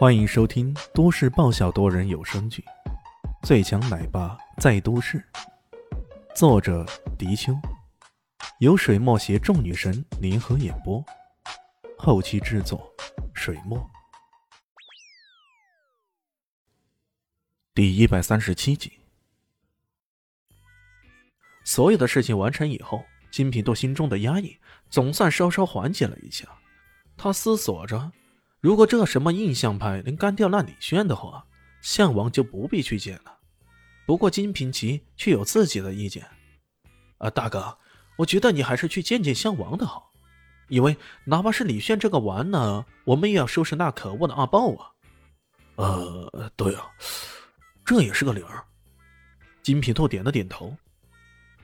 欢迎收听都市爆笑多人有声剧《最强奶爸在都市》，作者：迪秋，由水墨携众女神联合演播，后期制作：水墨。第一百三十七集，所有的事情完成以后，金平豆心中的压抑总算稍稍缓解了一下。他思索着。如果这什么印象派能干掉那李炫的话，项王就不必去见了。不过金平奇却有自己的意见。啊，大哥，我觉得你还是去见见项王的好，因为哪怕是李炫这个完呢，我们也要收拾那可恶的阿豹啊。呃，对啊，这也是个理儿。金平兔点了点头。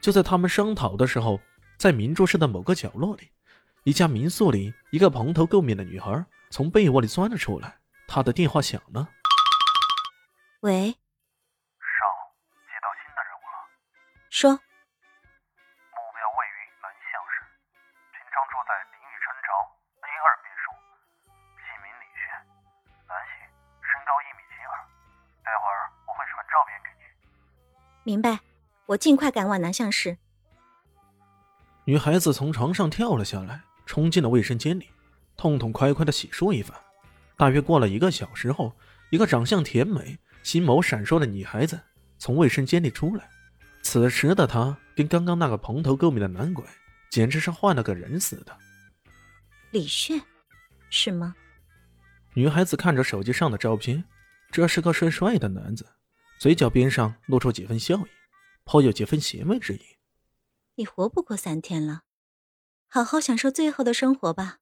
就在他们商讨的时候，在明珠市的某个角落里，一家民宿里，一个蓬头垢面的女孩。从被窝里钻了出来，他的电话响了。喂，少，接到新的任务了。说。目标位于南向市，平常住在林雨城朝 A 二别墅，姓名李炫，男性，身高一米七二。待会儿我会传照片给你。明白，我尽快赶往南向市。女孩子从床上跳了下来，冲进了卫生间里。痛痛快快的洗漱一番，大约过了一个小时后，一个长相甜美、心眸闪烁的女孩子从卫生间里出来。此时的她跟刚刚那个蓬头垢面的男鬼简直是换了个人似的。李炫，是吗？女孩子看着手机上的照片，这是个帅帅的男子，嘴角边上露出几分笑意，颇有几分邪魅之意。你活不过三天了，好好享受最后的生活吧。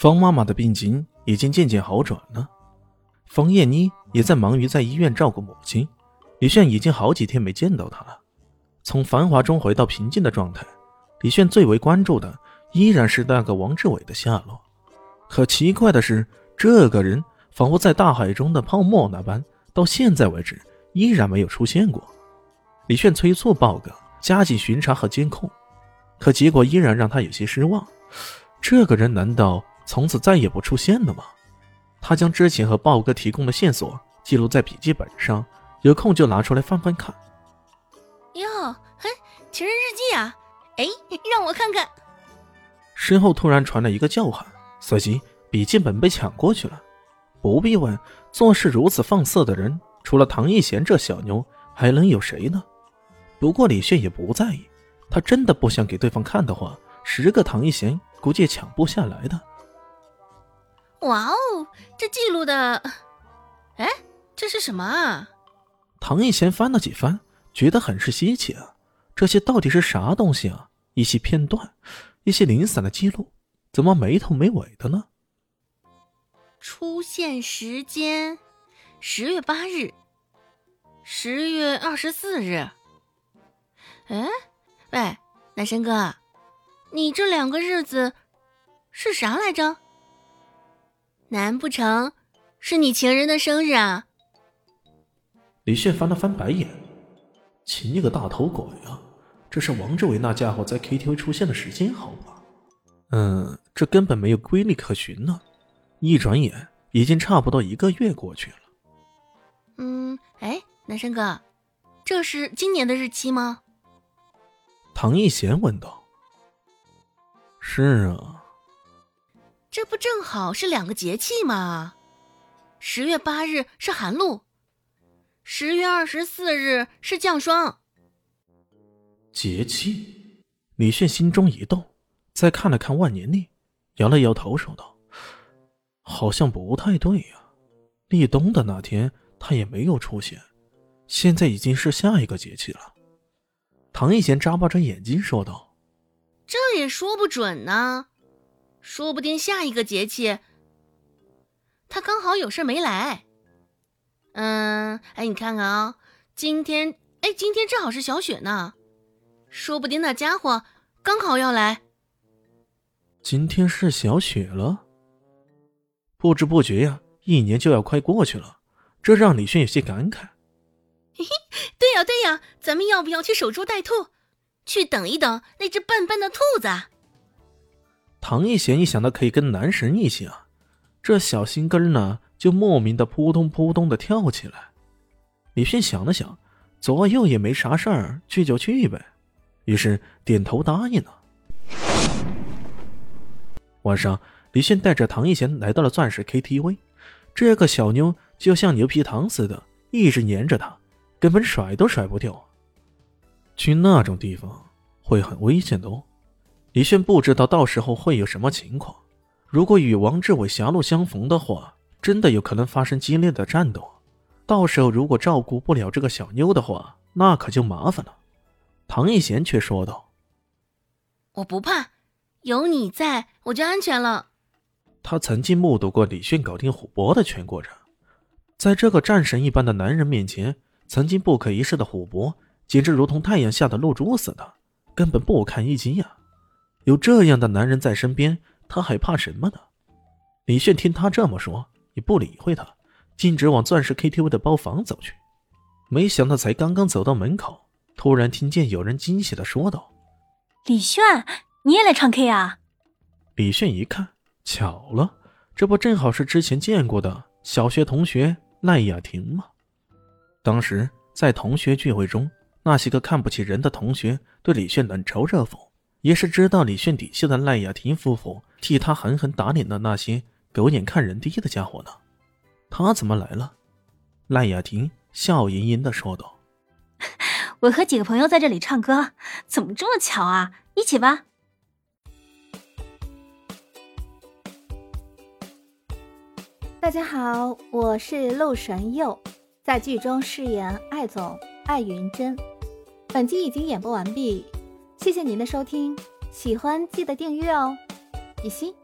方妈妈的病情已经渐渐好转了，方艳妮也在忙于在医院照顾母亲。李炫已经好几天没见到她了，从繁华中回到平静的状态。李炫最为关注的依然是那个王志伟的下落。可奇怪的是，这个人仿佛在大海中的泡沫那般，到现在为止依然没有出现过。李炫催促报告，加紧巡查和监控，可结果依然让他有些失望。这个人难道？从此再也不出现了吗？他将之前和豹哥提供的线索记录在笔记本上，有空就拿出来翻翻看。哟，嘿，情人日记啊！哎，让我看看。身后突然传来一个叫喊，随即笔记本被抢过去了。不必问，做事如此放肆的人，除了唐艺贤这小妞，还能有谁呢？不过李炫也不在意，他真的不想给对方看的话，十个唐艺贤估计也抢不下来的。哇哦，这记录的，哎，这是什么啊？唐艺贤翻了几番，觉得很是稀奇啊。这些到底是啥东西啊？一些片段，一些零散的记录，怎么没头没尾的呢？出现时间：十月八日，十月二十四日。哎，喂，男生哥，你这两个日子是啥来着？难不成是你情人的生日啊？李炫翻了翻白眼，亲你个大头鬼啊！这是王志伟那家伙在 KTV 出现的时间，好吧？嗯，这根本没有规律可循呢。一转眼，已经差不多一个月过去了。嗯，哎，男生哥，这是今年的日期吗？唐艺贤问道。是啊。这不正好是两个节气吗？十月八日是寒露，十月二十四日是降霜。节气，李炫心中一动，再看了看万年历，摇了摇头，说道：“好像不太对呀。立冬的那天他也没有出现，现在已经是下一个节气了。”唐一贤眨巴着眼睛说道：“这也说不准呢。”说不定下一个节气，他刚好有事没来。嗯，哎，你看看啊，今天，哎，今天正好是小雪呢，说不定那家伙刚好要来。今天是小雪了，不知不觉呀，一年就要快过去了，这让李轩有些感慨。嘿嘿，对呀对呀，咱们要不要去守株待兔，去等一等那只笨笨的兔子？唐艺贤一想到可以跟男神一起啊，这小心根呢就莫名的扑通扑通的跳起来。李迅想了想，左右也没啥事儿，去就去呗，于是点头答应了。晚上，李迅带着唐艺贤来到了钻石 KTV，这个小妞就像牛皮糖似的，一直粘着他，根本甩都甩不掉。去那种地方会很危险的哦。李炫不知道到时候会有什么情况，如果与王志伟狭路相逢的话，真的有可能发生激烈的战斗。到时候如果照顾不了这个小妞的话，那可就麻烦了。唐艺贤却说道：“我不怕，有你在我就安全了。”他曾经目睹过李炫搞定虎博的全过程，在这个战神一般的男人面前，曾经不可一世的虎博简直如同太阳下的露珠似的，根本不堪一击呀。有这样的男人在身边，他还怕什么呢？李炫听他这么说，也不理会他，径直往钻石 KTV 的包房走去。没想到，才刚刚走到门口，突然听见有人惊喜的说道：“李炫，你也来唱 K 啊？”李炫一看，巧了，这不正好是之前见过的小学同学赖雅婷吗？当时在同学聚会中，那些个看不起人的同学对李炫冷嘲热讽。也是知道李炫底细的赖雅婷夫妇替他狠狠打脸的那些狗眼看人低的家伙呢？他怎么来了？赖雅婷笑盈盈的说道：“ 我和几个朋友在这里唱歌，怎么这么巧啊？一起吧。”大家好，我是陆神佑，在剧中饰演艾总艾云珍。本集已经演播完毕。谢谢您的收听，喜欢记得订阅哦，比心。